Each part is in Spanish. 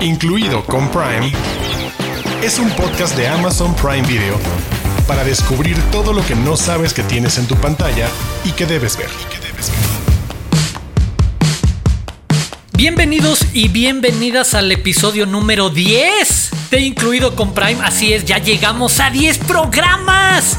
incluido con Prime, es un podcast de Amazon Prime Video para descubrir todo lo que no sabes que tienes en tu pantalla y que debes ver. Bienvenidos y bienvenidas al episodio número 10 de Incluido con Prime. Así es, ya llegamos a 10 programas.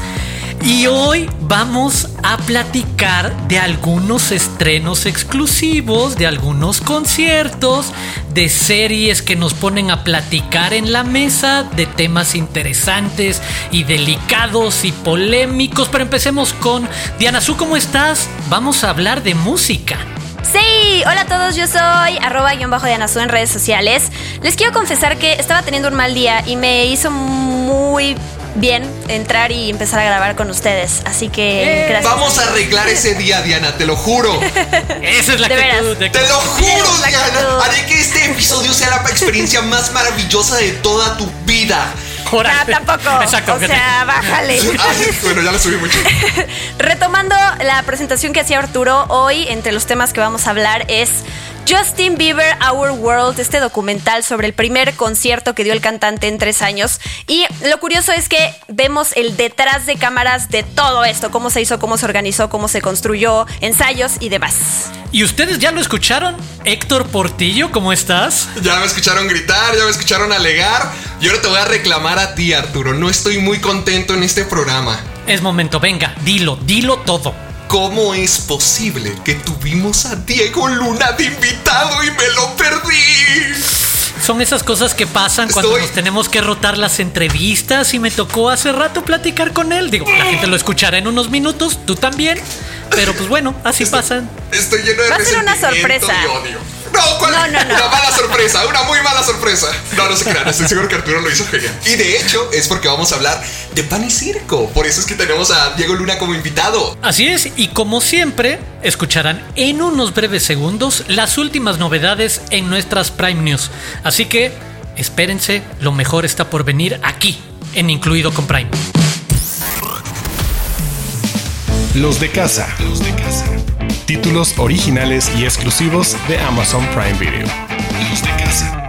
Y hoy vamos a platicar de algunos estrenos exclusivos, de algunos conciertos, de series que nos ponen a platicar en la mesa, de temas interesantes y delicados y polémicos. Pero empecemos con Diana Su, ¿cómo estás? Vamos a hablar de música. Sí, hola a todos, yo soy arroba guion bajo de en redes sociales. Les quiero confesar que estaba teniendo un mal día y me hizo muy bien entrar y empezar a grabar con ustedes. Así que eh, gracias. Vamos a arreglar ese día, Diana, te lo juro. Esa es la actitud. De... Te lo juro, Diana. Haré que este episodio sea la experiencia más maravillosa de toda tu vida. No, tampoco. Exacto, o sea, bájale. Ah, bueno, ya lo subí mucho. Retomando la presentación que hacía Arturo, hoy entre los temas que vamos a hablar es Justin Bieber Our World, este documental sobre el primer concierto que dio el cantante en tres años. Y lo curioso es que vemos el detrás de cámaras de todo esto, cómo se hizo, cómo se organizó, cómo se construyó, ensayos y demás. ¿Y ustedes ya lo escucharon? Héctor Portillo, ¿cómo estás? Ya me escucharon gritar, ya me escucharon alegar. Y ahora te voy a reclamar a ti, Arturo. No estoy muy contento en este programa. Es momento, venga, dilo, dilo todo. ¿Cómo es posible que tuvimos a Diego Luna de invitado y me lo perdí? Son esas cosas que pasan cuando nos tenemos que rotar las entrevistas y me tocó hace rato platicar con él. Digo, la gente lo escuchará en unos minutos, tú también. Pero pues bueno, así pasan. Estoy lleno de Va a ser una sorpresa. Y odio. No, No, no, Una mala sorpresa, una muy mala sorpresa. No, no se crean, estoy seguro que Arturo lo hizo genial. Y de hecho, es porque vamos a hablar de pan y circo. Por eso es que tenemos a Diego Luna como invitado. Así es, y como siempre, escucharán en unos breves segundos las últimas novedades en nuestras Prime News. Así que, espérense, lo mejor está por venir aquí, en Incluido con Prime. Los de casa. Los de casa. Títulos originales y exclusivos de Amazon Prime Video. Los de casa.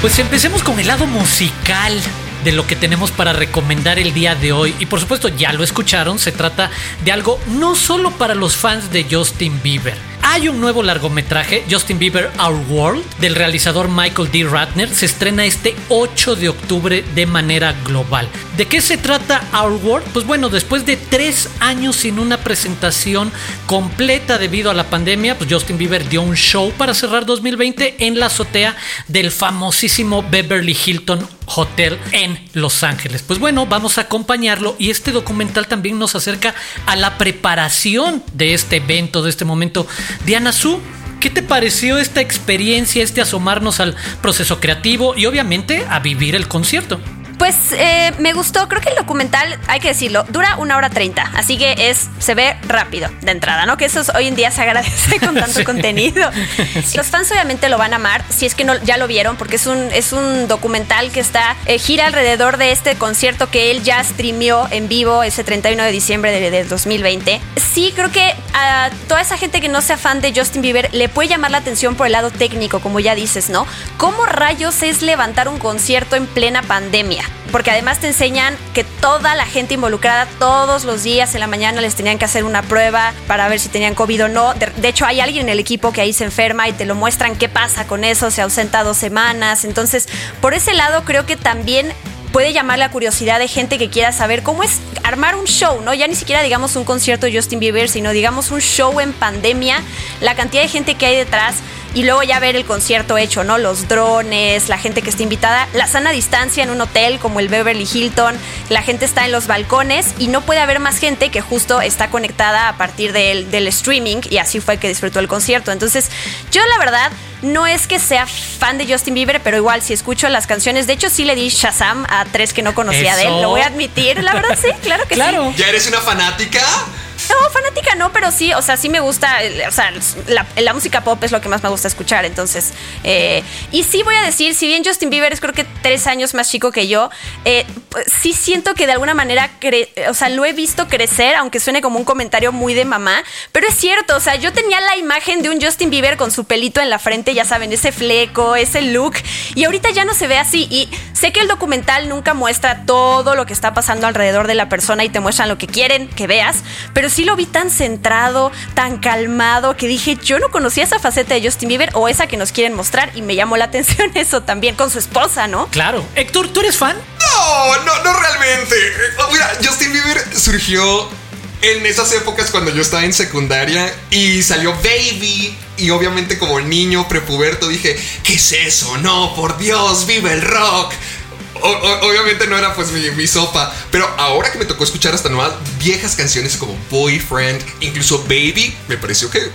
Pues empecemos con el lado musical de lo que tenemos para recomendar el día de hoy. Y por supuesto, ya lo escucharon, se trata de algo no solo para los fans de Justin Bieber hay un nuevo largometraje, Justin Bieber Our World, del realizador Michael D. Ratner. Se estrena este 8 de octubre de manera global. ¿De qué se trata Our World? Pues bueno, después de tres años sin una presentación completa debido a la pandemia, pues Justin Bieber dio un show para cerrar 2020 en la azotea del famosísimo Beverly Hilton Hotel en Los Ángeles. Pues bueno, vamos a acompañarlo y este documental también nos acerca a la preparación de este evento, de este momento Diana Su, ¿qué te pareció esta experiencia, este asomarnos al proceso creativo y obviamente a vivir el concierto? Pues eh, me gustó, creo que el documental, hay que decirlo, dura una hora treinta, así que es, se ve rápido de entrada, ¿no? Que eso hoy en día se agradece con tanto contenido. Los fans obviamente lo van a amar, si es que no, ya lo vieron, porque es un, es un documental que está, eh, gira alrededor de este concierto que él ya streamió en vivo ese 31 de diciembre del de 2020. Sí, creo que a toda esa gente que no sea fan de Justin Bieber le puede llamar la atención por el lado técnico, como ya dices, ¿no? ¿Cómo rayos es levantar un concierto en plena pandemia? Porque además te enseñan que toda la gente involucrada todos los días en la mañana les tenían que hacer una prueba para ver si tenían COVID o no. De, hecho, hay alguien en el equipo que ahí se enferma y te lo muestran qué pasa con eso, se ausenta dos semanas. Entonces, por ese lado creo que también puede llamar la curiosidad de gente que quiera saber cómo es armar un show, ¿no? Ya ni siquiera digamos un concierto de Justin Bieber, sino digamos un show en pandemia, la cantidad de gente que hay detrás y luego ya ver el concierto hecho, ¿no? Los drones, la gente que está invitada, la sana distancia en un hotel como el Beverly Hilton, la gente está en los balcones y no puede haber más gente que justo está conectada a partir del, del streaming y así fue que disfrutó el concierto. Entonces, yo la verdad no es que sea fan de Justin Bieber, pero igual si escucho las canciones, de hecho sí le di Shazam a tres que no conocía de él, lo voy a admitir, la verdad sí, claro que sí. ¿Ya eres una fanática? No, fanática no, pero sí, o sea, sí me gusta, o sea, la, música pop es lo que más me gusta escuchar, entonces. Eh, y sí voy a decir, si bien Justin Bieber es creo que tres años más chico que yo, eh, pues, sí siento que de alguna manera, o sea, lo he visto crecer, aunque suene como un comentario muy de mamá, pero es cierto, o sea, yo tenía la imagen de un Justin Bieber con su pelito en la frente, ya saben, ese fleco, ese look, y ahorita ya no se ve así. Y sé que el documental nunca muestra todo lo que está pasando alrededor de la persona y te muestran lo que quieren que veas, pero sí lo vi tan centrado, tan calmado, que dije, yo no conocía esa faceta de Justin Bieber o esa que nos quieren mostrar y me llamó la atención eso también con su esposa, ¿no? Claro. Héctor, ¿tú eres fan? No, no, no realmente. Mira, Justin Bieber surgió en esas épocas cuando yo estaba en secundaria y salió Baby y obviamente como niño prepuberto dije, ¿qué es eso? No, por Dios, vive el rock. Obviamente no era pues mi, mi, sopa, pero ahora que me tocó escuchar hasta nuevas viejas canciones como Boyfriend, incluso Baby, me pareció que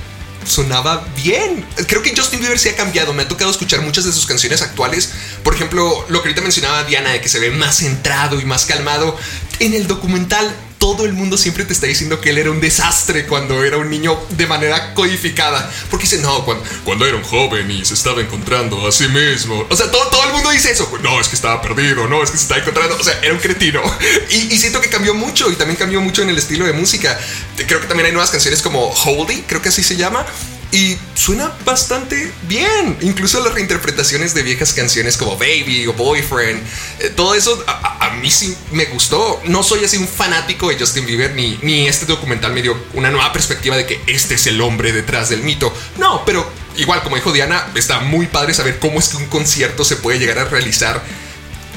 sonaba bien. Creo que Justin Bieber sí ha cambiado. Me ha tocado escuchar muchas de sus canciones actuales. Por ejemplo, lo que ahorita mencionaba Diana, de que se ve más centrado y más calmado. En el documental todo el mundo siempre te está diciendo que él era un desastre cuando era un niño de manera codificada. Porque dice, no, cuando, era un joven y se estaba encontrando a sí mismo. O sea, todo, todo el mundo dice eso. No, es que estaba perdido, no, es que se estaba encontrando. O sea, era un cretino. Y, y, siento que cambió mucho y también cambió mucho en el estilo de música. Creo que también hay nuevas canciones como Holdy, creo que así se llama y suena bastante bien. Incluso las reinterpretaciones de viejas canciones como Baby o Boyfriend. Eh, todo eso a, mí sí me gustó. No soy así un fanático de Justin Bieber ni, ni este documental me dio una nueva perspectiva de que este es el hombre detrás del mito. No, pero igual como dijo Diana, está muy padre saber cómo es que un concierto se puede llegar a realizar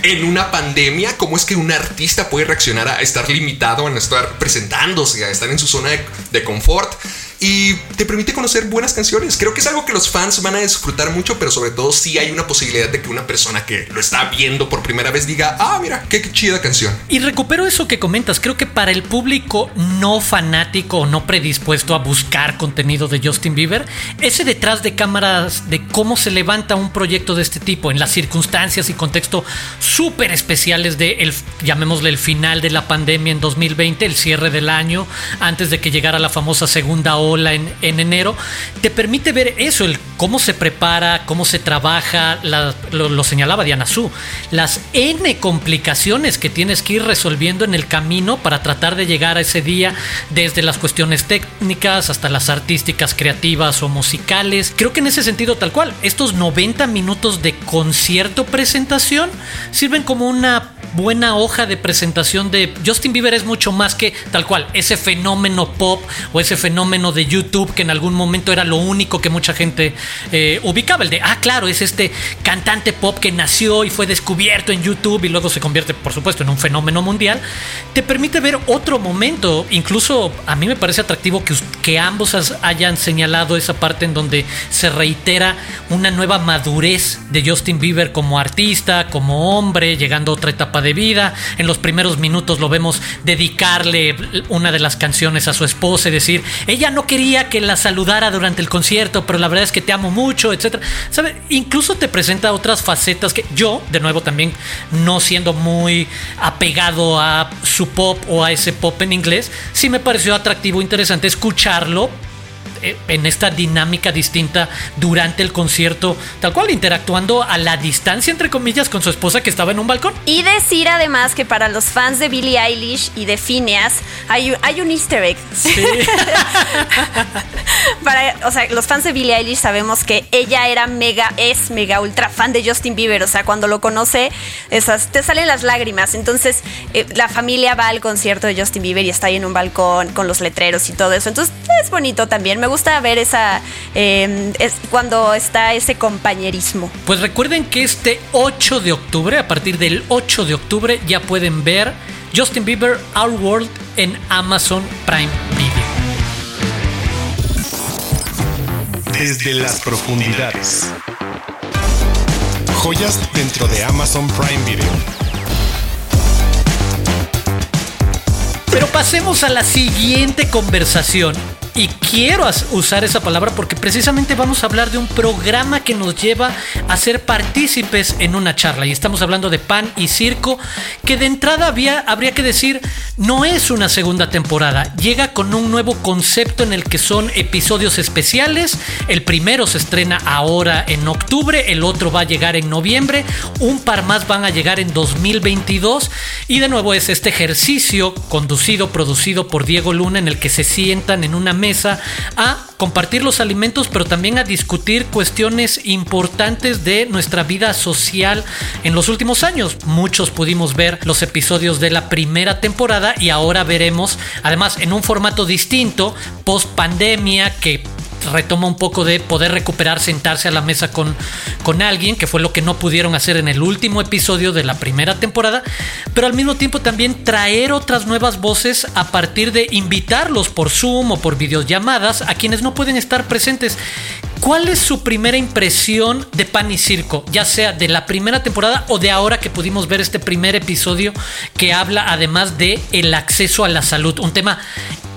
en una pandemia, cómo es que un artista puede reaccionar a estar limitado, a estar presentándose, a estar en su zona de confort y te permite conocer buenas canciones. Creo que es algo que los fans van a disfrutar mucho, pero sobre todo si hay una posibilidad de que una persona que lo está viendo por primera vez diga, ah, mira, qué, chida canción. Y recupero eso que comentas, creo que para el público no fanático o no predispuesto a buscar contenido de Justin Bieber, ese detrás de cámaras de cómo se levanta un proyecto de este tipo en las circunstancias y contexto súper especiales de, llamémosle el final de la pandemia en 2020, el cierre del año, antes de que llegara la famosa segunda hora en, enero, te permite ver eso, el cómo se prepara, cómo se trabaja, lo, señalaba Diana Su, las N complicaciones que tienes que ir resolviendo en el camino para tratar de llegar a ese día, desde las cuestiones técnicas hasta las artísticas, creativas o musicales. Creo que en ese sentido tal cual, estos 90 minutos de concierto presentación sirven como una buena hoja de presentación de Justin Bieber es mucho más que tal cual, ese fenómeno pop o ese fenómeno de YouTube que en algún momento era lo único que mucha gente eh, ubicaba. El de, ah, claro, es este cantante pop que nació y fue descubierto en YouTube y luego se convierte, por supuesto, en un fenómeno mundial. Te permite ver otro momento. Incluso a mí me parece atractivo que, que ambos hayan señalado esa parte en donde se reitera una nueva madurez de Justin Bieber como artista, como hombre, llegando a otra etapa de vida. En los primeros minutos lo vemos dedicarle una de las canciones a su esposa y decir, ella no quería que la saludara durante el concierto, pero la verdad es que te amo mucho, etcétera. ¿Sabe? Incluso te presenta otras facetas que yo, de nuevo también, no siendo muy apegado a su pop o a ese pop en inglés, sí me pareció atractivo, interesante escucharlo en esta dinámica distinta durante el concierto, tal cual interactuando a la distancia, entre comillas, con su esposa que estaba en un balcón. Y decir además que para los fans de Billie Eilish y de Phineas hay, hay un easter egg. para, o sea, los fans de Billie Eilish sabemos que ella era mega, es mega ultra fan de Justin Bieber. O sea, cuando lo conoce, esas, te salen las lágrimas. Entonces, eh, la familia va al concierto de Justin Bieber y está ahí en un balcón con los letreros y todo eso. Entonces, es bonito también. Me gusta ver esa. Em, es cuando está ese compañerismo. Pues recuerden que este 8 de octubre, a partir del 8 de octubre, ya pueden ver Justin Bieber Our World en Amazon Prime Video. Desde las profundidades. Joyas dentro de Amazon Prime Video. Pero pasemos a la siguiente conversación y quiero usar esa palabra porque precisamente vamos a hablar de un programa que nos lleva a ser partícipes en una charla. Y estamos hablando de pan y circo, que de entrada había, habría que decir, no es una segunda temporada. Llega con un nuevo concepto en el que son episodios especiales. El primero se estrena ahora en octubre, el otro va a llegar en noviembre, un par más van a llegar en 2022. Y de nuevo es este ejercicio conducido, producido por Diego Luna, en el que se sientan en una mesa a compartir los alimentos, pero también a discutir cuestiones importantes de nuestra vida social en los últimos años. Muchos pudimos ver los episodios de la primera temporada y ahora veremos, además en un formato distinto, post pandemia, que retoma un poco de poder recuperar, sentarse a la mesa con, con alguien, que fue lo que no pudieron hacer en el último episodio de la primera temporada, pero al mismo tiempo también traer otras nuevas voces a partir de invitarlos por Zoom o por videollamadas a quienes no pueden estar presentes. ¿Cuál es su primera impresión de Pan y Circo? Ya sea de la primera temporada o de ahora que pudimos ver este primer episodio que habla además de el acceso a la salud, un tema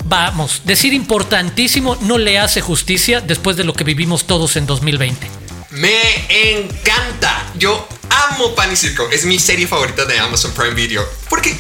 vamos, decir importantísimo no le hace justicia después de lo que vivimos todos en 2020. Me encanta. Yo amo Pan y Circo. Es mi serie favorita de Amazon Prime Video. Porque,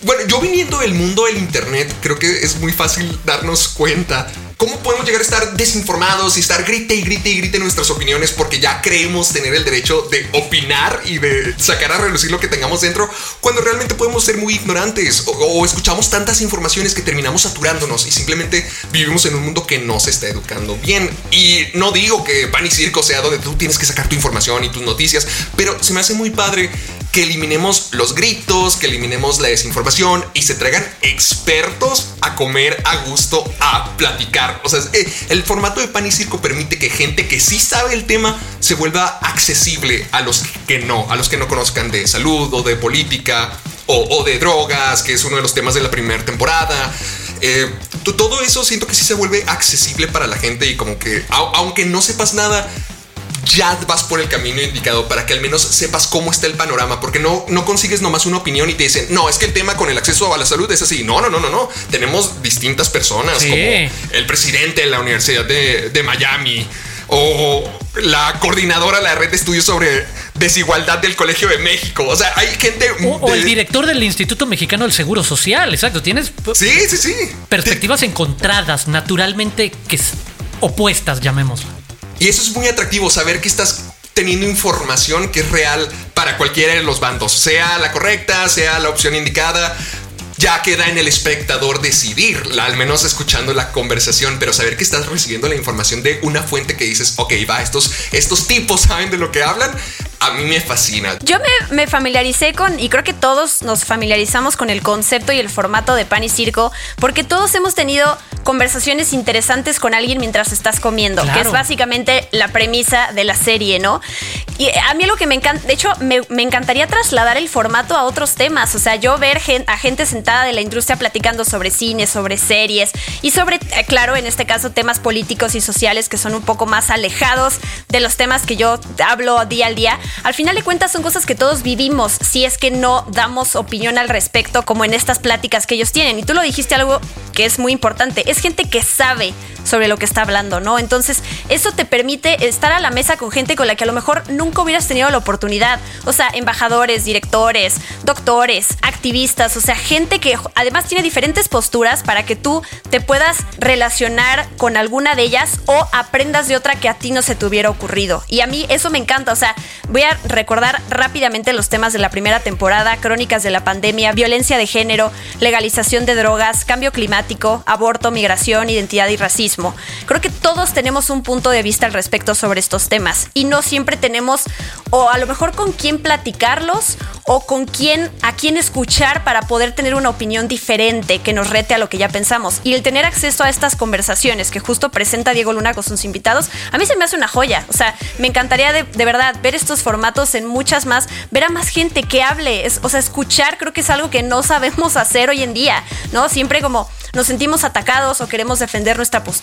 bueno, yo viniendo del mundo del Internet, creo que es muy fácil darnos cuenta ¿Cómo podemos llegar a estar desinformados y estar grite y grite y grite nuestras opiniones porque ya creemos tener el derecho de opinar y de sacar a relucir lo que tengamos dentro cuando realmente podemos ser muy ignorantes o, escuchamos tantas informaciones que terminamos saturándonos y simplemente vivimos en un mundo que no se está educando bien? Y no digo que pan y circo sea donde tú tienes que sacar tu información y tus noticias, pero se me hace muy padre que eliminemos los gritos, que eliminemos la desinformación y se traigan expertos a comer a gusto, a platicar. O sea, eh, el formato de pan y circo permite que gente que sí sabe el tema se vuelva accesible a los que no, a los que no conozcan de salud o de política o, de drogas, que es uno de los temas de la primera temporada. Eh, todo eso siento que sí se vuelve accesible para la gente y como que aunque no sepas nada, ya vas por el camino indicado para que al menos sepas cómo está el panorama, porque no, no consigues nomás una opinión y te dicen, no, es que el tema con el acceso a la salud es así. No, no, no, no, no. Tenemos distintas personas, como el presidente de la Universidad de, Miami o la coordinadora de la red de estudios sobre desigualdad del Colegio de México. O sea, hay gente. O, el director del Instituto Mexicano del Seguro Social. Exacto. Tienes. Sí, sí, sí. Perspectivas encontradas, naturalmente que opuestas, llamémoslo. Y eso es muy atractivo, saber que estás teniendo información que es real para cualquiera de los bandos, sea la correcta, sea la opción indicada. Ya queda en el espectador decidir, al menos escuchando la conversación, pero saber que estás recibiendo la información de una fuente que dices, ok, va, estos, estos tipos saben de lo que hablan, a mí me fascina. Yo me, familiaricé con, y creo que todos nos familiarizamos con el concepto y el formato de pan y circo, porque todos hemos tenido conversaciones interesantes con alguien mientras estás comiendo, que es básicamente la premisa de la serie, ¿no? Y a mí lo que me encanta, de hecho, me, encantaría trasladar el formato a otros temas, o sea, yo ver a gente sentada de la industria platicando sobre cine, sobre series y sobre, eh, claro, en este caso, temas políticos y sociales que son un poco más alejados de los temas que yo hablo día al día. Al final de cuentas son cosas que todos vivimos, si es que no damos opinión al respecto, como en estas pláticas que ellos tienen. Y tú lo dijiste algo que es muy importante, es gente que sabe sobre lo que está hablando, ¿no? Entonces, eso te permite estar a la mesa con gente con la que a lo mejor nunca hubieras tenido la oportunidad. O sea, embajadores, directores, doctores, activistas, o sea, gente que además tiene diferentes posturas para que tú te puedas relacionar con alguna de ellas o aprendas de otra que a ti no se te hubiera ocurrido. Y a mí eso me encanta, o sea, voy a recordar rápidamente los temas de la primera temporada, crónicas de la pandemia, violencia de género, legalización de drogas, cambio climático, aborto, migración, identidad y racismo Creo que todos tenemos un punto de vista al respecto sobre estos temas y no siempre tenemos o a lo mejor con quién platicarlos o con quién a quién escuchar para poder tener una opinión diferente que nos rete a lo que ya pensamos. Y el tener acceso a estas conversaciones que justo presenta Diego Luna con sus invitados, a mí se me hace una joya. O sea, me encantaría de, verdad ver estos formatos en muchas más, ver a más gente que hable, o sea, escuchar creo que es algo que no sabemos hacer hoy en día, ¿no? Siempre como nos sentimos atacados o queremos defender nuestra postura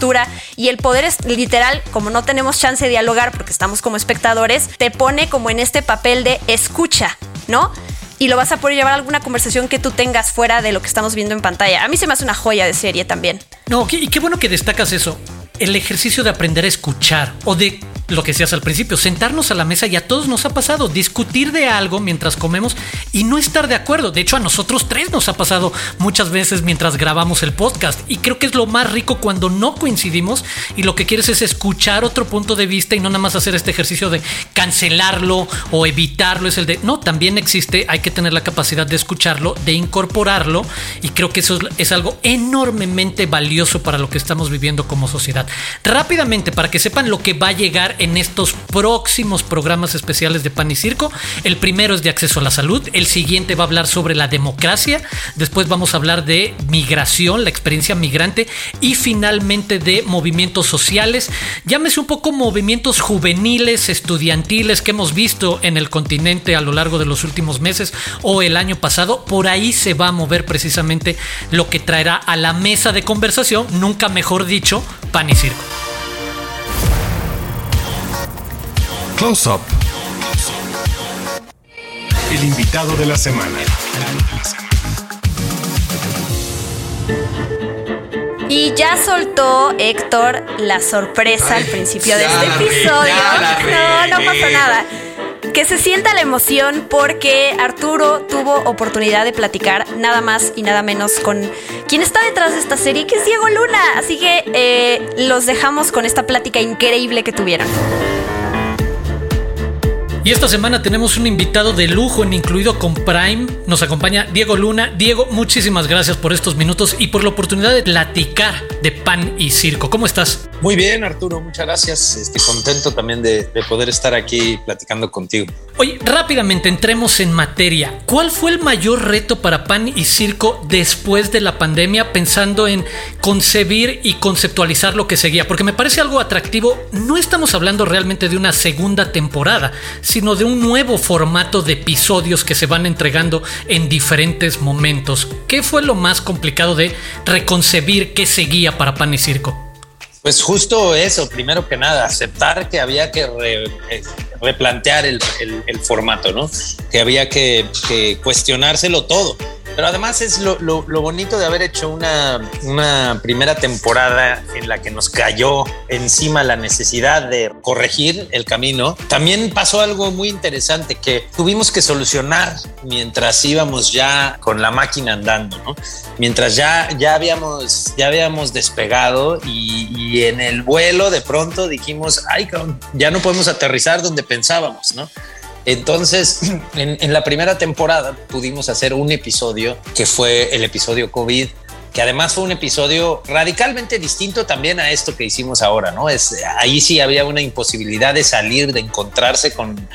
y el poder es literal, como no tenemos chance de dialogar porque estamos como espectadores, te pone como en este papel de escucha, ¿no? y lo vas a poder llevar a alguna conversación que tú tengas fuera de lo que estamos viendo en pantalla. A mí se me hace una joya de serie también. No, y qué bueno que destacas eso. El ejercicio de aprender a escuchar o de lo que decías al principio, sentarnos a la mesa y a todos nos ha pasado, discutir de algo mientras comemos y no estar de acuerdo. De hecho, a nosotros tres nos ha pasado muchas veces mientras grabamos el podcast y creo que es lo más rico cuando no coincidimos y lo que quieres es escuchar otro punto de vista y no nada más hacer este ejercicio de cancelarlo o evitarlo. Es el de, no, también existe, hay que tener la capacidad de escucharlo, de incorporarlo y creo que eso es, es algo enormemente valioso para lo que estamos viviendo como sociedad. Rápidamente, para que sepan lo que va a llegar en estos próximos programas especiales de Pan y Circo. El primero es de acceso a la salud, el siguiente va a hablar sobre la democracia, después vamos a hablar de migración, la experiencia migrante y finalmente de movimientos sociales. Llámese un poco movimientos juveniles, estudiantiles que hemos visto en el continente a lo largo de los últimos meses o el año pasado. Por ahí se va a mover precisamente lo que traerá a la mesa de conversación, nunca mejor dicho, Pan y Circo. Close Up. El invitado de la semana. Y ya soltó Héctor la sorpresa al principio de este episodio. no, no pasa nada. Que se sienta la emoción porque Arturo tuvo oportunidad de platicar nada más y nada menos con quien está detrás de esta serie, que es Diego Luna. Así que eh, los dejamos con esta plática increíble que tuvieron. Y esta semana tenemos un invitado de lujo en Incluido con Prime. Nos acompaña Diego Luna. Diego, muchísimas gracias por estos minutos y por la oportunidad de platicar de pan y circo. ¿Cómo estás? Muy bien, Arturo, muchas gracias. Estoy contento también de, de, poder estar aquí platicando contigo. Oye, rápidamente entremos en materia. ¿Cuál fue el mayor reto para pan y circo después de la pandemia, pensando en concebir y conceptualizar lo que seguía? Porque me parece algo atractivo. No estamos hablando realmente de una segunda temporada, sino de un nuevo formato de episodios que se van entregando en diferentes momentos. ¿Qué fue lo más complicado de reconcebir qué seguía para pan y circo? Pues justo eso, primero que nada, aceptar que había que eh, replantear el, formato, ¿no? Que había que cuestionárselo todo. Pero además es lo, lo, lo, bonito de haber hecho una, una primera temporada en la que nos cayó encima la necesidad de corregir el camino. También pasó algo muy interesante que tuvimos que solucionar mientras íbamos ya con la máquina andando, ¿no? Mientras ya, ya, habíamos, ya habíamos despegado y, y en el vuelo de pronto dijimos, ay, ya no podemos aterrizar donde pensábamos, ¿no? Entonces, en, la primera temporada pudimos hacer un episodio que fue el episodio COVID, que además fue un episodio radicalmente distinto también a esto que hicimos ahora, ¿no? Es, ahí sí había una imposibilidad de salir, de encontrarse con,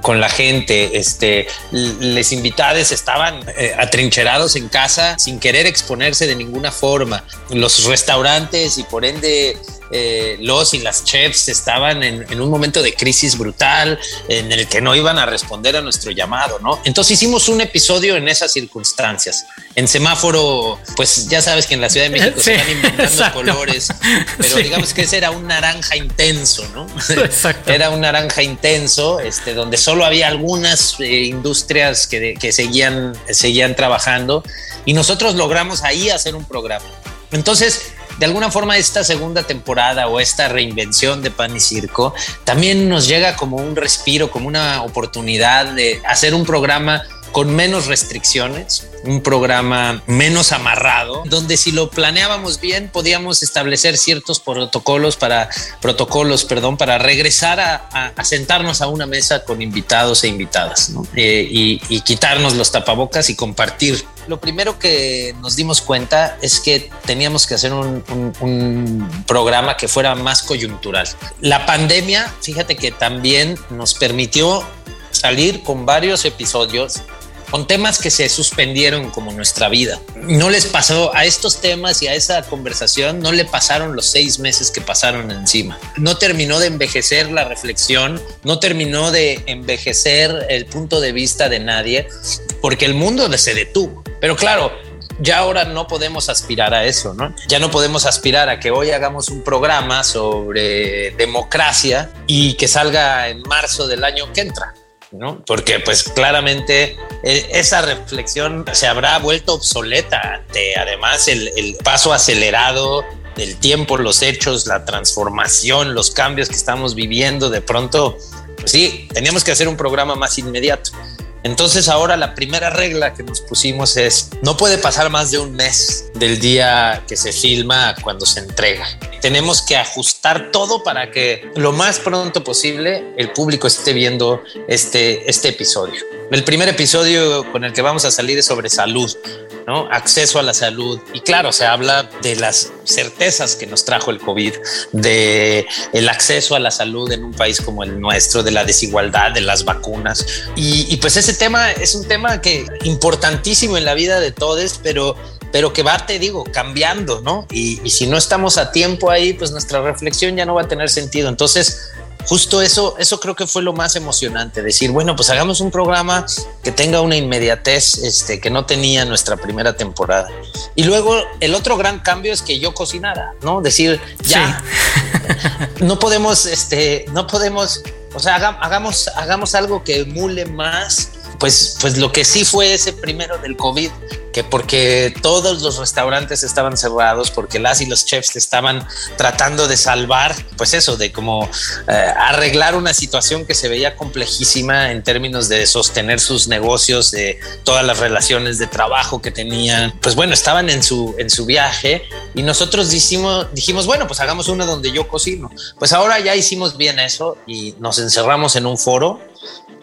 con la gente. Este, les invitados estaban eh, atrincherados en casa sin querer exponerse de ninguna forma. Los restaurantes y por ende eh, los y las chefs estaban en, en, un momento de crisis brutal en el que no iban a responder a nuestro llamado, ¿no? Entonces hicimos un episodio en esas circunstancias. En semáforo, pues ya sabes que en la Ciudad de México sí, se están inventando exacto. colores, pero sí. digamos que ese era un naranja intenso, ¿no? Exacto. Era un naranja intenso, este, donde solo había algunas eh, industrias que, que seguían, seguían trabajando y nosotros logramos ahí hacer un programa. Entonces, de alguna forma esta segunda temporada o esta reinvención de Pan y Circo también nos llega como un respiro, como una oportunidad de hacer un programa con menos restricciones, un programa menos amarrado, donde si lo planeábamos bien podíamos establecer ciertos protocolos para protocolos, perdón, para regresar a, a, a sentarnos a una mesa con invitados e invitadas ¿no? eh, y, y quitarnos los tapabocas y compartir lo primero que nos dimos cuenta es que teníamos que hacer un, un, un, programa que fuera más coyuntural. La pandemia, fíjate que también nos permitió salir con varios episodios con temas que se suspendieron como nuestra vida. No les pasó a estos temas y a esa conversación, no le pasaron los seis meses que pasaron encima. No terminó de envejecer la reflexión, no terminó de envejecer el punto de vista de nadie, porque el mundo se detuvo. Pero claro, ya ahora no podemos aspirar a eso, ¿no? Ya no podemos aspirar a que hoy hagamos un programa sobre democracia y que salga en marzo del año que entra ¿no? Porque pues claramente eh, esa reflexión se habrá vuelto obsoleta ante además el, el paso acelerado del tiempo, los hechos, la transformación, los cambios que estamos viviendo. De pronto, pues sí, teníamos que hacer un programa más inmediato. Entonces ahora la primera regla que nos pusimos es, no puede pasar más de un mes del día que se filma cuando se entrega. Tenemos que ajustar todo para que lo más pronto posible el público esté viendo este, este episodio. El primer episodio con el que vamos a salir es sobre salud. ¿No? Acceso a la salud. Y claro, se habla de las certezas que nos trajo el COVID, de el acceso a la salud en un país como el nuestro, de la desigualdad, de las vacunas. Y, pues ese tema es un tema que importantísimo en la vida de todos, pero pero que va, te digo, cambiando, ¿no? Y, y, si no estamos a tiempo ahí, pues nuestra reflexión ya no va a tener sentido. Entonces, justo eso, eso creo que fue lo más emocionante, decir, bueno, pues hagamos un programa que tenga una inmediatez este, que no tenía nuestra primera temporada. Y luego el otro gran cambio es que yo cocinara, ¿no? Decir, ya, no podemos, este, no podemos, o sea, hagamos, hagamos algo que emule más pues, pues lo que sí fue ese primero del COVID, que porque todos los restaurantes estaban cerrados, porque las y los chefs estaban tratando de salvar, pues eso, de como eh, arreglar una situación que se veía complejísima en términos de sostener sus negocios, de todas las relaciones de trabajo que tenían, pues bueno, estaban en su, en su viaje y nosotros dijimos, dijimos, bueno, pues hagamos una donde yo cocino. Pues ahora ya hicimos bien eso y nos encerramos en un foro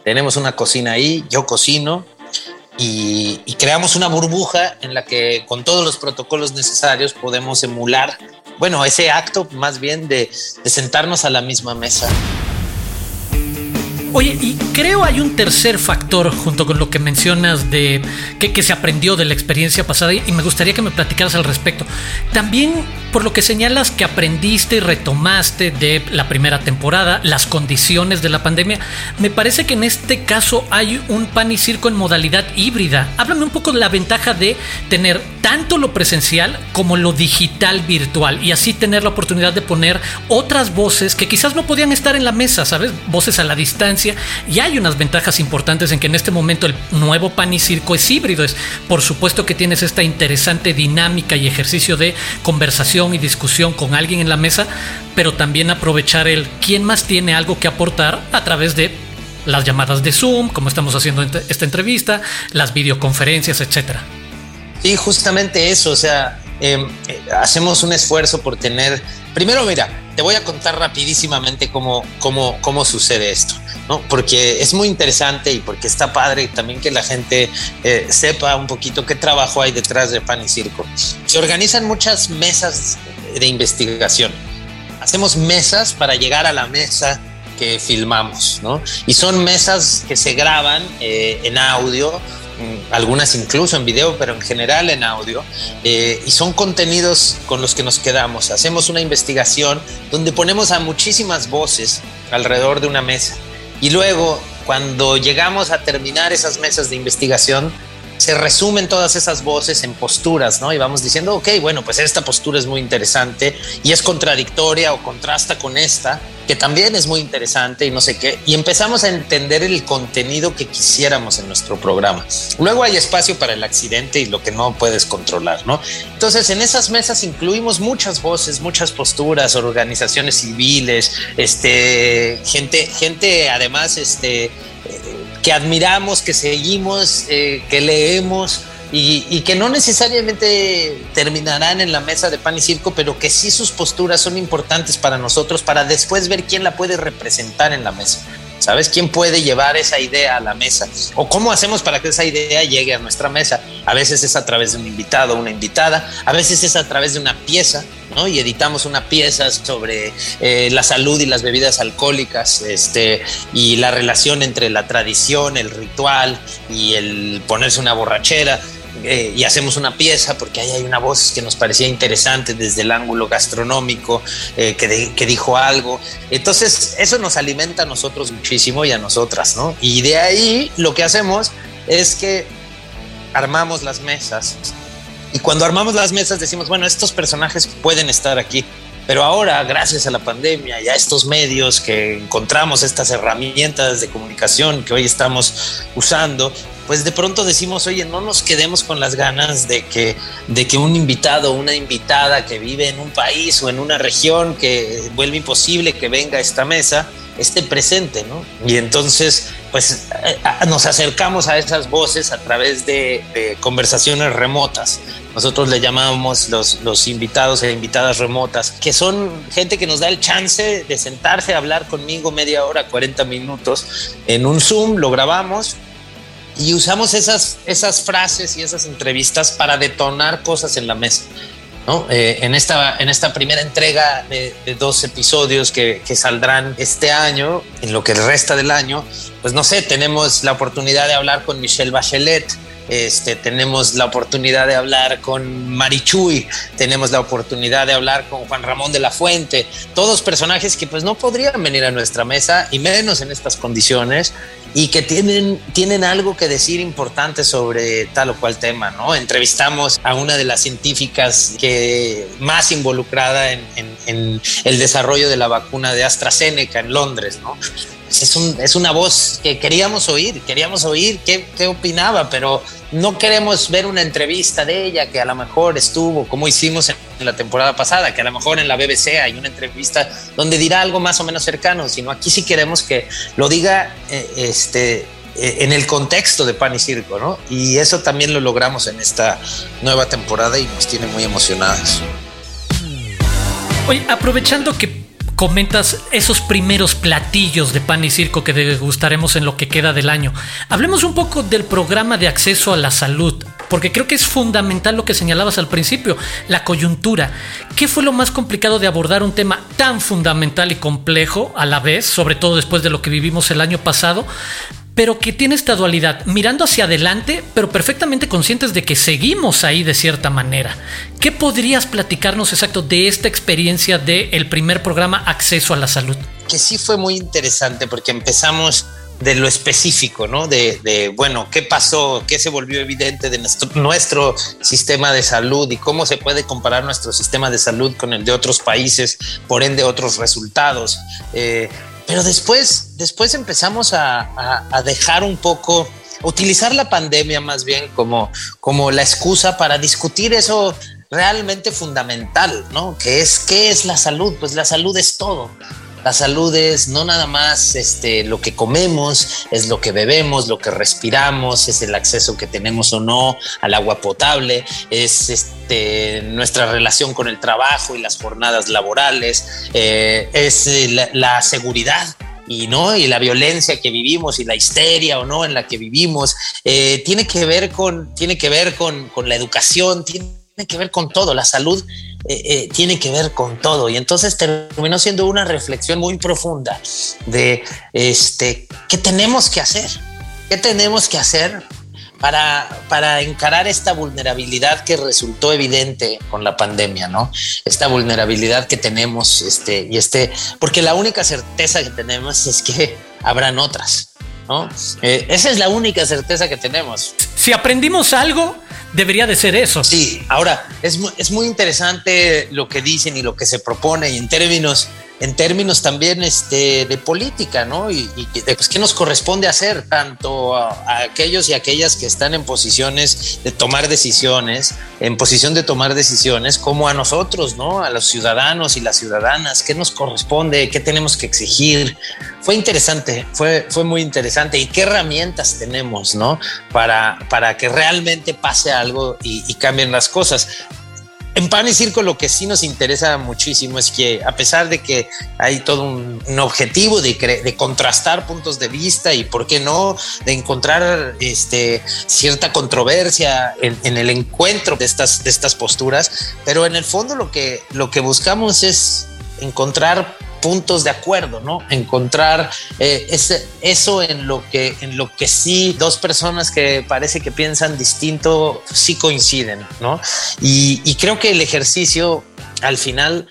tenemos una cocina ahí, yo cocino y, creamos una burbuja en la que con todos los protocolos necesarios podemos emular, bueno, ese acto más bien de, de sentarnos a la misma mesa. Oye, y creo hay un tercer factor junto con lo que mencionas de que, que, se aprendió de la experiencia pasada y me gustaría que me platicaras al respecto. También por lo que señalas que aprendiste y retomaste de la primera temporada, las condiciones de la pandemia, me parece que en este caso hay un pan y circo en modalidad híbrida. Háblame un poco de la ventaja de tener tanto lo presencial como lo digital virtual y así tener la oportunidad de poner otras voces que quizás no podían estar en la mesa, ¿sabes? Voces a la distancia y hay unas ventajas importantes en que en este momento el nuevo pan y circo es híbrido. Es, por supuesto que tienes esta interesante dinámica y ejercicio de conversación y discusión con alguien en la mesa, pero también aprovechar el quién más tiene algo que aportar a través de las llamadas de Zoom, como estamos haciendo esta entrevista, las videoconferencias, etcétera. Y justamente eso, o sea, em, eh, hacemos un esfuerzo por tener, primero mira, te voy a contar rapidísimamente cómo, cómo, cómo sucede esto. ¿no? Porque es muy interesante y porque está padre también que la gente eh, sepa un poquito qué trabajo hay detrás de Pan y Circo. Se organizan muchas mesas de investigación. Hacemos mesas para llegar a la mesa que filmamos, ¿no? Y son mesas que se graban eh, en audio, algunas incluso en video, pero en general en audio, eh, y son contenidos con los que nos quedamos. Hacemos una investigación donde ponemos a muchísimas voces alrededor de una mesa y luego, cuando llegamos a terminar esas mesas de investigación, se resumen todas esas voces en posturas, ¿no? Y vamos diciendo, ok, bueno, pues esta postura es muy interesante y es contradictoria o contrasta con esta, que también es muy interesante y no sé qué. Y empezamos a entender el contenido que quisiéramos en nuestro programa. Luego hay espacio para el accidente y lo que no puedes controlar, ¿no? Entonces, en esas mesas incluimos muchas voces, muchas posturas, organizaciones civiles, este, gente, gente además, este, que admiramos, que seguimos, eh, que leemos y, que no necesariamente terminarán en la mesa de pan y circo, pero que sí sus posturas son importantes para nosotros para después ver quién la puede representar en la mesa. ¿Sabes quién puede llevar esa idea a la mesa? ¿O cómo hacemos para que esa idea llegue a nuestra mesa? A veces es a través de un invitado una invitada, a veces es a través de una pieza, ¿no? Y editamos una pieza sobre eh, la salud y las bebidas alcohólicas, este, y la relación entre la tradición, el ritual y el ponerse una borrachera. Eh, y hacemos una pieza porque ahí hay una voz que nos parecía interesante desde el ángulo gastronómico, eh, que, que, dijo algo. Entonces, eso nos alimenta a nosotros muchísimo y a nosotras, ¿no? Y de ahí lo que hacemos es que armamos las mesas. Y cuando armamos las mesas decimos, bueno, estos personajes pueden estar aquí. Pero ahora, gracias a la pandemia y a estos medios que encontramos, estas herramientas de comunicación que hoy estamos usando, pues de pronto decimos, oye, no nos quedemos con las ganas de que, de que un invitado o una invitada que vive en un país o en una región que vuelve imposible que venga a esta mesa, esté presente, ¿no? Y entonces, pues eh, nos acercamos a esas voces a través de, conversaciones remotas. Nosotros le llamamos los, los invitados e invitadas remotas, que son gente que nos da el chance de sentarse a hablar conmigo media hora, 40 minutos en un Zoom, lo grabamos y usamos esas, esas frases y esas entrevistas para detonar cosas en la mesa. ¿no? Eh, en, esta, en esta primera entrega de, dos episodios que, que, saldrán este año, en lo que resta del año, pues no sé, tenemos la oportunidad de hablar con Michelle Bachelet, este, tenemos la oportunidad de hablar con Marichuy, tenemos la oportunidad de hablar con Juan Ramón de la Fuente, todos personajes que pues no podrían venir a nuestra mesa y menos en estas condiciones y que tienen, tienen algo que decir importante sobre tal o cual tema, ¿no? Entrevistamos a una de las científicas que más involucrada en, en el desarrollo de la vacuna de AstraZeneca en Londres, ¿no? es, un, es una voz que queríamos oír, queríamos oír qué, qué, opinaba, pero no queremos ver una entrevista de ella que a lo mejor estuvo, como hicimos en la temporada pasada, que a lo mejor en la BBC hay una entrevista donde dirá algo más o menos cercano, sino aquí sí queremos que lo diga eh, este, eh, en el contexto de Pan y Circo, ¿no? Y eso también lo logramos en esta nueva temporada y nos tiene muy emocionados. Oye, aprovechando que comentas esos primeros platillos de pan y circo que degustaremos en lo que queda del año. Hablemos un poco del programa de acceso a la salud, porque creo que es fundamental lo que señalabas al principio, la coyuntura. ¿Qué fue lo más complicado de abordar un tema tan fundamental y complejo a la vez, sobre todo después de lo que vivimos el año pasado? Pero que tiene esta dualidad, mirando hacia adelante, pero perfectamente conscientes de que seguimos ahí de cierta manera. ¿Qué podrías platicarnos exacto de esta experiencia del primer programa Acceso a la Salud? Que sí fue muy interesante porque empezamos de lo específico, ¿no? De, bueno, qué pasó, qué se volvió evidente de nuestro, nuestro, sistema de salud y cómo se puede comparar nuestro sistema de salud con el de otros países, por ende otros resultados. Eh, pero después, después empezamos a, dejar un poco, utilizar la pandemia más bien como, como la excusa para discutir eso realmente fundamental, ¿no? Que es, ¿qué es la salud? Pues la salud es todo. La salud es no nada más este, lo que comemos, es lo que bebemos, lo que respiramos, es el acceso que tenemos o no al agua potable, es este, nuestra relación con el trabajo y las jornadas laborales, eh, es la, seguridad y no y la violencia que vivimos y la histeria o no en la que vivimos eh, tiene que ver con tiene que ver con, con la educación que ver con todo la salud eh, eh, tiene que ver con todo. Y entonces terminó siendo una reflexión muy profunda de este, qué tenemos que hacer, qué tenemos que hacer para, para, encarar esta vulnerabilidad que resultó evidente con la pandemia, ¿no? Esta vulnerabilidad que tenemos, este, y este, porque la única certeza que tenemos es que habrán otras, ¿no? Eh, esa es la única certeza que tenemos. Si aprendimos algo, debería de ser eso. Sí, ahora es, es muy interesante lo que dicen y lo que se propone y en términos en términos también este, de política, ¿no? Y, de pues, qué nos corresponde hacer tanto a, aquellos y aquellas que están en posiciones de tomar decisiones, en posición de tomar decisiones, como a nosotros, ¿no? A los ciudadanos y las ciudadanas, qué nos corresponde, qué tenemos que exigir. Fue interesante, fue, fue muy interesante. ¿Y qué herramientas tenemos, ¿no? Para, para que realmente pase algo y, y cambien las cosas. En Pan y Circo lo que sí nos interesa muchísimo es que a pesar de que hay todo un, objetivo de, contrastar puntos de vista y por qué no, de encontrar este, cierta controversia en, el encuentro de estas, de estas posturas, pero en el fondo lo que, lo que buscamos es encontrar puntos de acuerdo, ¿no? Encontrar eh, ese, eso en lo, que, en lo que sí dos personas que parece que piensan distinto sí coinciden, ¿no? Y, creo que el ejercicio al final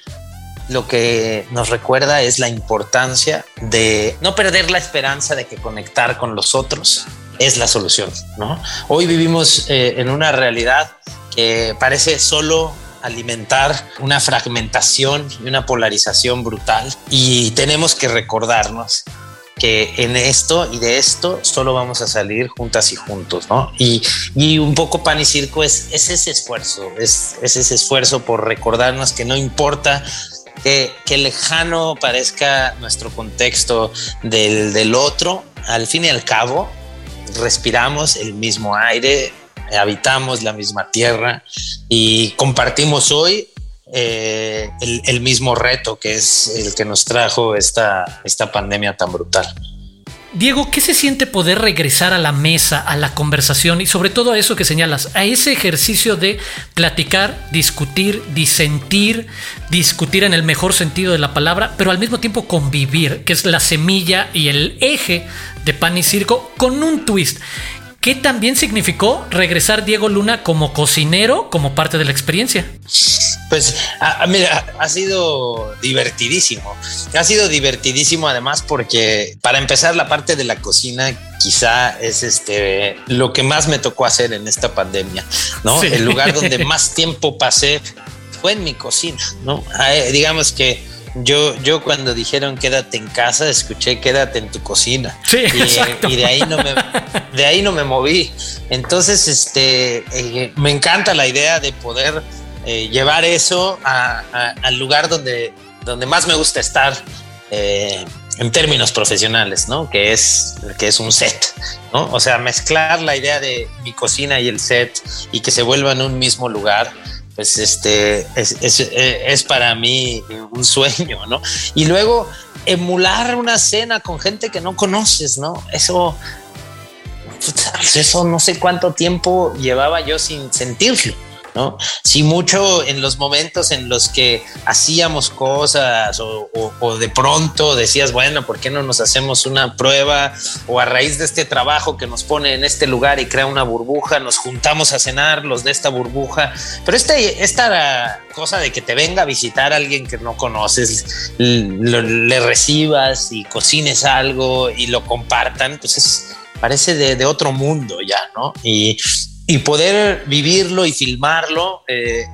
lo que nos recuerda es la importancia de no perder la esperanza de que conectar con los otros es la solución, ¿no? Hoy vivimos eh, en una realidad que parece solo alimentar una fragmentación y una polarización brutal y tenemos que recordarnos que en esto y de esto solo vamos a salir juntas y juntos, ¿no? Y, y un poco pan y circo es, es ese esfuerzo, es, es, ese esfuerzo por recordarnos que no importa que, que lejano parezca nuestro contexto del, del otro, al fin y al cabo respiramos el mismo aire, habitamos la misma tierra y compartimos hoy eh, el, el, mismo reto que es el que nos trajo esta, esta pandemia tan brutal. Diego, ¿qué se siente poder regresar a la mesa, a la conversación y sobre todo a eso que señalas, a ese ejercicio de platicar, discutir, disentir, discutir en el mejor sentido de la palabra, pero al mismo tiempo convivir, que es la semilla y el eje de pan y circo con un twist? ¿Qué también significó regresar Diego Luna como cocinero, como parte de la experiencia? Pues a, mira, ha sido divertidísimo. Ha sido divertidísimo además porque para empezar la parte de la cocina quizá es este lo que más me tocó hacer en esta pandemia, ¿no? Sí. El lugar donde más tiempo pasé fue en mi cocina, ¿no? digamos que yo, yo cuando dijeron quédate en casa, escuché quédate en tu cocina. Sí, y, exacto. y de ahí no me, de ahí no me moví. Entonces, este, eh, me encanta la idea de poder eh, llevar eso a, a, al lugar donde, donde más me gusta estar. Eh, en términos profesionales, ¿no? Que es, que es un set, ¿no? O sea, mezclar la idea de mi cocina y el set y que se vuelvan un mismo lugar, pues este es, es, es, para mí un sueño, ¿no? Y luego emular una cena con gente que no conoces, ¿no? Eso, eso no sé cuánto tiempo llevaba yo sin sentirlo. ¿No? Si mucho en los momentos en los que hacíamos cosas o, de pronto decías, bueno, ¿por qué no nos hacemos una prueba? O a raíz de este trabajo que nos pone en este lugar y crea una burbuja, nos juntamos a cenar los de esta burbuja. Pero este, esta cosa de que te venga a visitar alguien que no conoces, le, le recibas y cocines algo y lo compartan, pues es, parece de, de otro mundo ya, ¿no? Y y poder vivirlo y filmarlo eh,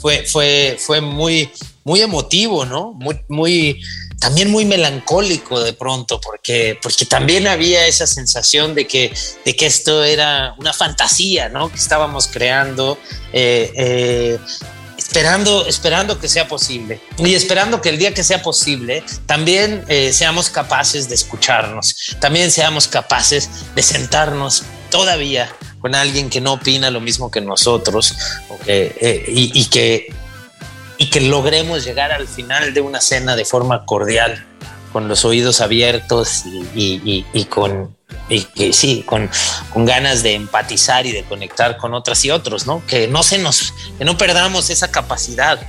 fue, fue, fue muy, muy emotivo, ¿no? Muy, también muy melancólico de pronto, porque, porque también había esa sensación de que, de que esto era una fantasía, ¿no? Que estábamos creando. Eh, eh, esperando, esperando que sea posible y esperando que el día que sea posible también seamos capaces de escucharnos, también seamos capaces de sentarnos todavía con alguien que no opina lo mismo que nosotros okay, eh, y, y, que, y que logremos llegar al final de una cena de forma cordial, con los oídos abiertos y, y, y con, y que sí, con, con, ganas de empatizar y de conectar con otras y otros, ¿no? Que no se nos, que no perdamos esa capacidad,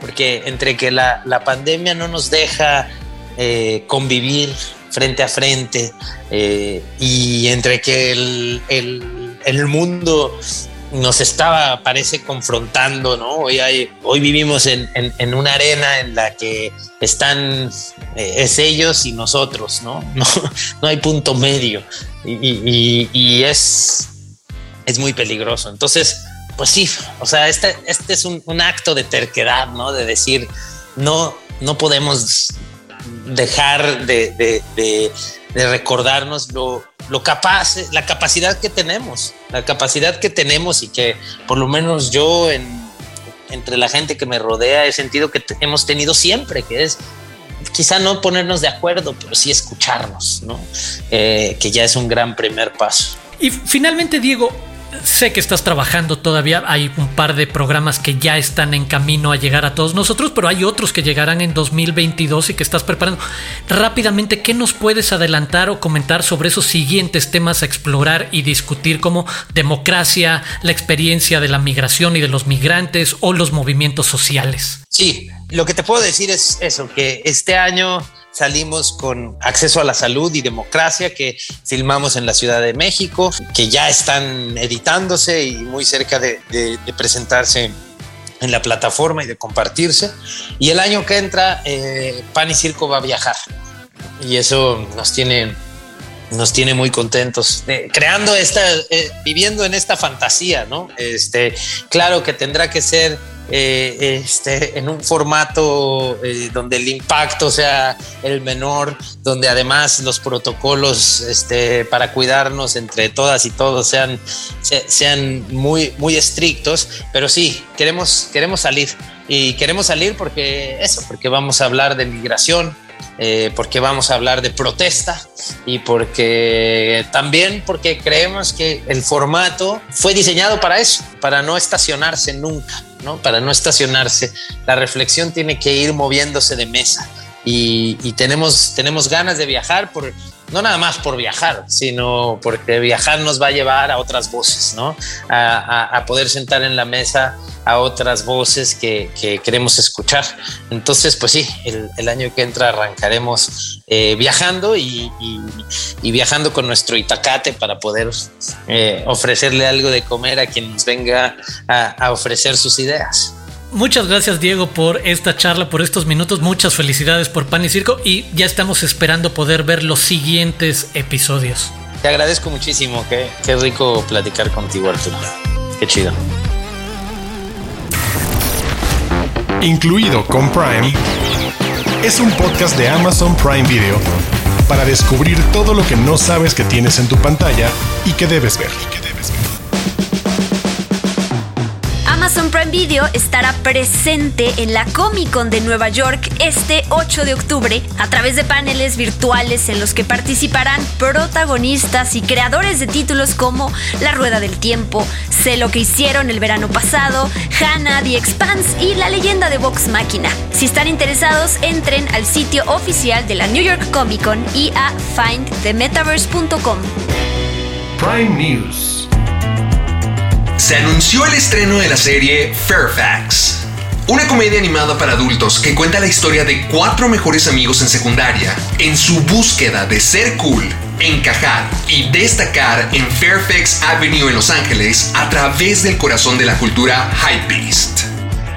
porque entre que la, la pandemia no nos deja eh, convivir frente a frente eh, y entre que el, el, el mundo nos estaba, parece, confrontando, ¿no? Hoy, vivimos en, en, una arena en la que están, eh, es ellos y nosotros, ¿no? No, hay punto medio y, es, es muy peligroso. Entonces, pues sí, o sea, este, este es un, un acto de terquedad, ¿no? De decir, no, no podemos dejar de, de, de, de recordarnos lo, lo capaz, la capacidad que tenemos, la capacidad que tenemos y que por lo menos yo en, entre la gente que me rodea he sentido que hemos tenido siempre, que es quizá no ponernos de acuerdo, pero sí escucharnos, ¿no? Eh, que ya es un gran primer paso. Y finalmente, Diego, sé que estás trabajando todavía, hay un par de programas que ya están en camino a llegar a todos nosotros, pero hay otros que llegarán en 2022 y que estás preparando. Rápidamente, ¿qué nos puedes adelantar o comentar sobre esos siguientes temas a explorar y discutir como democracia, la experiencia de la migración y de los migrantes o los movimientos sociales? Sí, lo que te puedo decir es eso, que este año salimos con acceso a la salud y democracia que filmamos en la Ciudad de México, que ya están editándose y muy cerca de, presentarse en la plataforma y de compartirse. Y el año que entra, eh, Pan y Circo va a viajar. Y eso nos tiene, nos tiene muy contentos, eh, creando esta, eh, viviendo en esta fantasía, ¿no? Este, claro que tendrá que ser eh, este, en un formato donde el impacto sea el menor, donde además los protocolos este, para cuidarnos entre todas y todos sean, sean muy, muy estrictos, pero sí, queremos, queremos salir y queremos salir porque eso, porque vamos a hablar de migración, eh, porque vamos a hablar de protesta y porque también porque creemos que el formato fue diseñado para eso, para no estacionarse nunca, ¿no? Para no estacionarse. La reflexión tiene que ir moviéndose de mesa y, tenemos, tenemos ganas de viajar por, no nada más por viajar, sino porque viajar nos va a llevar a otras voces, ¿no? A, poder sentar en la mesa a otras voces que, queremos escuchar. Entonces, pues sí, el, año que entra arrancaremos eh, viajando y, viajando con nuestro itacate para poder eh, ofrecerle algo de comer a quien nos venga a ofrecer sus ideas. Muchas gracias Diego por esta charla, por estos minutos. Muchas felicidades por Pan y Circo y ya estamos esperando poder ver los siguientes episodios. Te agradezco muchísimo, qué, qué rico platicar contigo Arturo. Qué chido. Incluido con Prime, es un podcast de Amazon Prime Video para descubrir todo lo que no sabes que tienes en tu pantalla y que debes ver. Amazon Prime Video estará presente en la Comic Con de Nueva York este 8 de octubre a través de paneles virtuales en los que participarán protagonistas y creadores de títulos como La Rueda del Tiempo, Sé lo que hicieron el verano pasado, Hannah, The Expanse y La leyenda de Vox Máquina. Si están interesados, entren al sitio oficial de la New York Comic Con y a findthemetaverse.com. Prime News se anunció el estreno de la serie Fairfax, una comedia animada para adultos que cuenta la historia de cuatro mejores amigos en secundaria en su búsqueda de ser cool, encajar y destacar en Fairfax Avenue en Los Ángeles a través del corazón de la cultura hypebeast.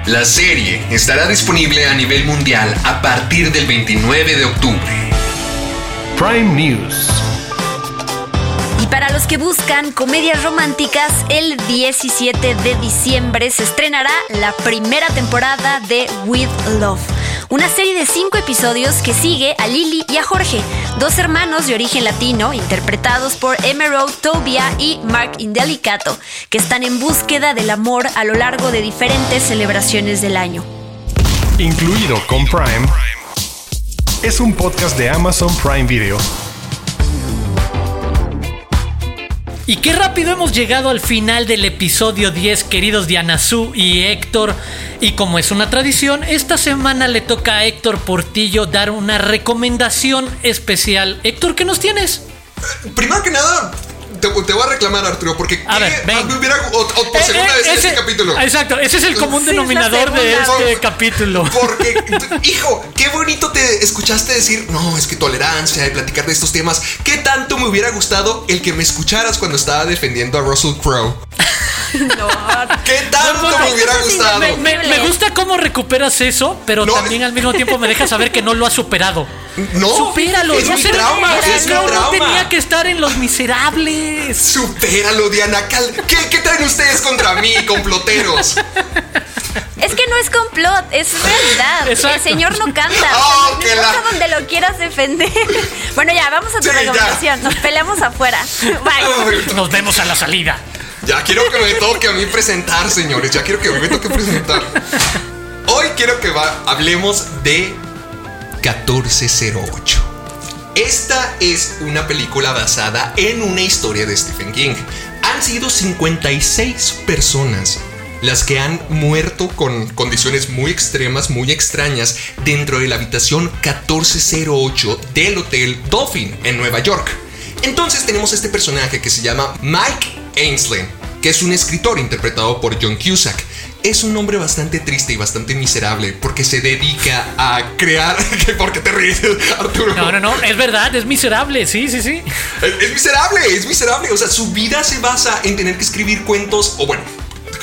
La serie estará disponible a nivel mundial a partir del 29 de octubre. Prime News para los que buscan comedias románticas, el 17 de diciembre se estrenará la primera temporada de With Love. Una serie de cinco episodios que sigue a Lily y a Jorge, dos hermanos de origen latino interpretados por Emerald Tobia y Mark Indelicato, que están en búsqueda del amor a lo largo de diferentes celebraciones del año. Incluido con Prime, es un podcast de Amazon Prime Video Y qué rápido hemos llegado al final del episodio 10, queridos Diana Su y Héctor. Y como es una tradición, esta semana le toca a Héctor Portillo dar una recomendación especial. Héctor, ¿qué nos tienes? Primero que nada, te, voy a reclamar, Arturo, porque a ver, ven. Hubiera, o, por eh, segunda eh, vez en este capítulo. Exacto, ese es el común denominador de este capítulo. Porque, hijo, qué bonito te escuchaste decir, no, es que tolerancia y platicar de estos temas. ¿Qué tanto me hubiera gustado el que me escucharas cuando estaba defendiendo a Russell Crowe? No. ¿Qué tanto me hubiera gustado? Me, gusta cómo recuperas eso, pero también al mismo tiempo me deja saber que no lo has superado. No, supéralo. Es no mi trauma, es no, no tenía que estar en Los Miserables. Supéralo, Diana. ¿Qué, ¿Qué traen ustedes contra mí, comploteros? Es que no es complot, es realidad. El señor no canta. Oh, no importa donde lo quieras defender. Bueno, ya, vamos a tu recomendación. Nos peleamos afuera. Bye. Nos vemos a la salida. Ya quiero que me toque a mí presentar, señores. Ya quiero que me toque presentar. Hoy quiero que hablemos de 1408. Esta es una película basada en una historia de Stephen King. Han sido 56 personas las que han muerto con condiciones muy extremas, muy extrañas, dentro de la habitación 1408 del Hotel Dolphin en Nueva York. Entonces tenemos este personaje que se llama Mike Ainsley, que es un escritor interpretado por John Cusack. Es un hombre bastante triste y bastante miserable porque se dedica a crear. ¿Por qué te ríes, Arturo? No, no, no, es verdad, es miserable, sí, sí, sí. es miserable, es miserable. O sea, su vida se basa en tener que escribir cuentos, o bueno,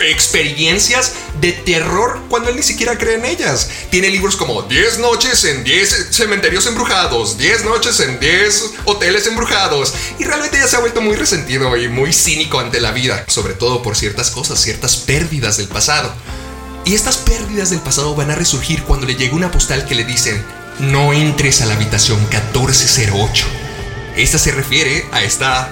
experiencias de terror cuando él ni siquiera cree en ellas. Tiene libros como 10 noches en 10 cementerios embrujados, 10 noches en 10 hoteles embrujados. Y realmente ya se ha vuelto muy resentido y muy cínico ante la vida, sobre todo por ciertas cosas, ciertas pérdidas del pasado. Y estas pérdidas del pasado van a resurgir cuando le llegue una postal que le dicen, no entres a la habitación 1408. Esta se refiere a esta...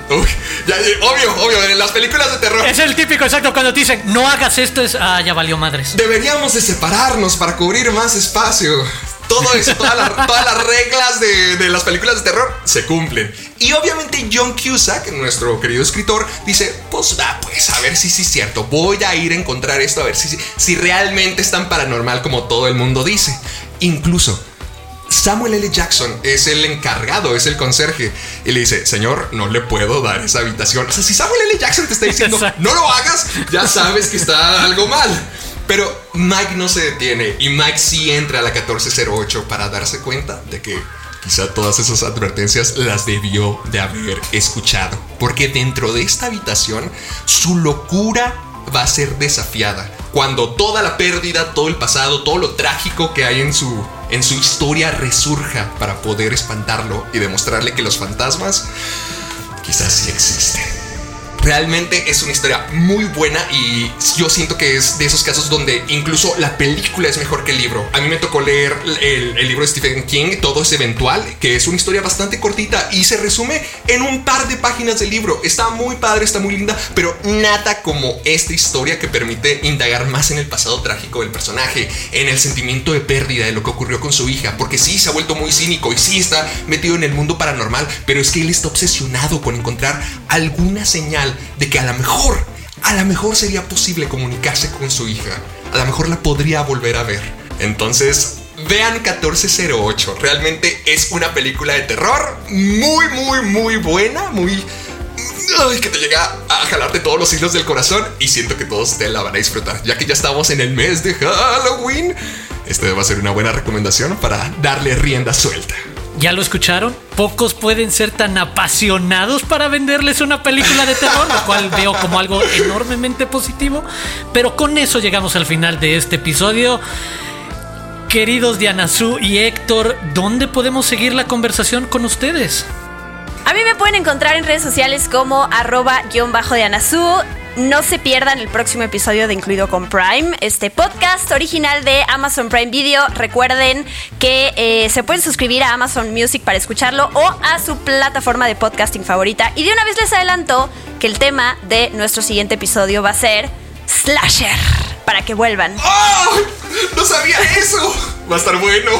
Ya, obvio, obvio, en las películas de terror. Es el típico exacto cuando te dicen, no hagas esto, es, ah, ya valió madres. Deberíamos de separarnos para cubrir más espacio. Todo eso, todas las, todas las reglas de, de las películas de terror se cumplen. Y obviamente John Cusack, nuestro querido escritor, dice, pues va, pues a ver si sí es cierto. Voy a ir a encontrar esto, a ver si, si realmente es tan paranormal como todo el mundo dice. Incluso Samuel L. Jackson es el encargado, es el conserje. Y le dice, señor, no le puedo dar esa habitación. O sea, si Samuel L. Jackson te está diciendo, no lo hagas, ya sabes que está algo mal. Pero Mike no se detiene y Mike sí entra a la 1408 para darse cuenta de que quizá todas esas advertencias las debió de haber escuchado. Porque dentro de esta habitación su locura va a ser desafiada. Cuando toda la pérdida, todo el pasado, todo lo trágico que hay en su, en su historia resurja para poder espantarlo y demostrarle que los fantasmas quizás sí existen. Realmente es una historia muy buena y yo siento que es de esos casos donde incluso la película es mejor que el libro. A mí me tocó leer el, libro de Stephen King, Todo es eventual, que es una historia bastante cortita y se resume en un par de páginas del libro. Está muy padre, está muy linda, pero nada como esta historia que permite indagar más en el pasado trágico del personaje, en el sentimiento de pérdida de lo que ocurrió con su hija, porque sí se ha vuelto muy cínico y sí está metido en el mundo paranormal, pero es que él está obsesionado con encontrar alguna señal de que a lo mejor, a lo mejor sería posible comunicarse con su hija. A lo mejor la podría volver a ver. Entonces, vean 1408. Realmente es una película de terror muy, muy, muy buena. Muy... Ay, que te llega a jalarte todos los hilos del corazón y siento que todos te la van a disfrutar. Ya que ya estamos en el mes de Halloween, este va a ser una buena recomendación para darle rienda suelta. ¿Ya lo escucharon? Pocos pueden ser tan apasionados para venderles una película de terror, lo cual veo como algo enormemente positivo. Pero con eso llegamos al final de este episodio. Queridos Diana Su y Héctor, ¿dónde podemos seguir la conversación con ustedes? A mí me pueden encontrar en redes sociales como arroba guion bajo de. No se pierdan el próximo episodio de Incluido con Prime, este podcast original de Amazon Prime Video. Recuerden que eh, se pueden suscribir a Amazon Music para escucharlo o a su plataforma de podcasting favorita. Y de una vez les adelanto que el tema de nuestro siguiente episodio va a ser Slasher, para que vuelvan. ¡Oh! ¡No sabía eso! Va a estar bueno.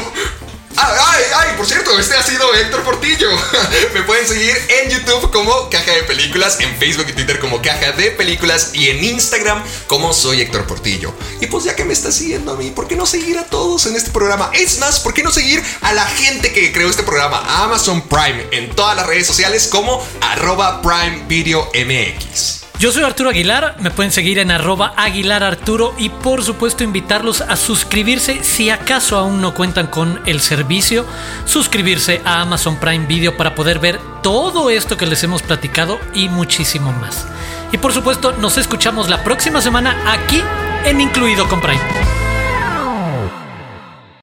Ay, ay, ay, por cierto, este ha sido Héctor Portillo. Me pueden seguir en YouTube como Caja de Películas, en Facebook y Twitter como Caja de Películas y en Instagram como soy Héctor Portillo. Y pues ya que me estás siguiendo a mí, ¿por qué no seguir a todos en este programa? Es más, ¿por qué no seguir a la gente que creó este programa? A Amazon Prime en todas las redes sociales como arroba Prime Video MX. Yo soy Arturo Aguilar, me pueden seguir en arroba Aguilar Arturo y por supuesto invitarlos a suscribirse si acaso aún no cuentan con el servicio, suscribirse a Amazon Prime Video para poder ver todo esto que les hemos platicado y muchísimo más. Y por supuesto nos escuchamos la próxima semana aquí en Incluido con Prime.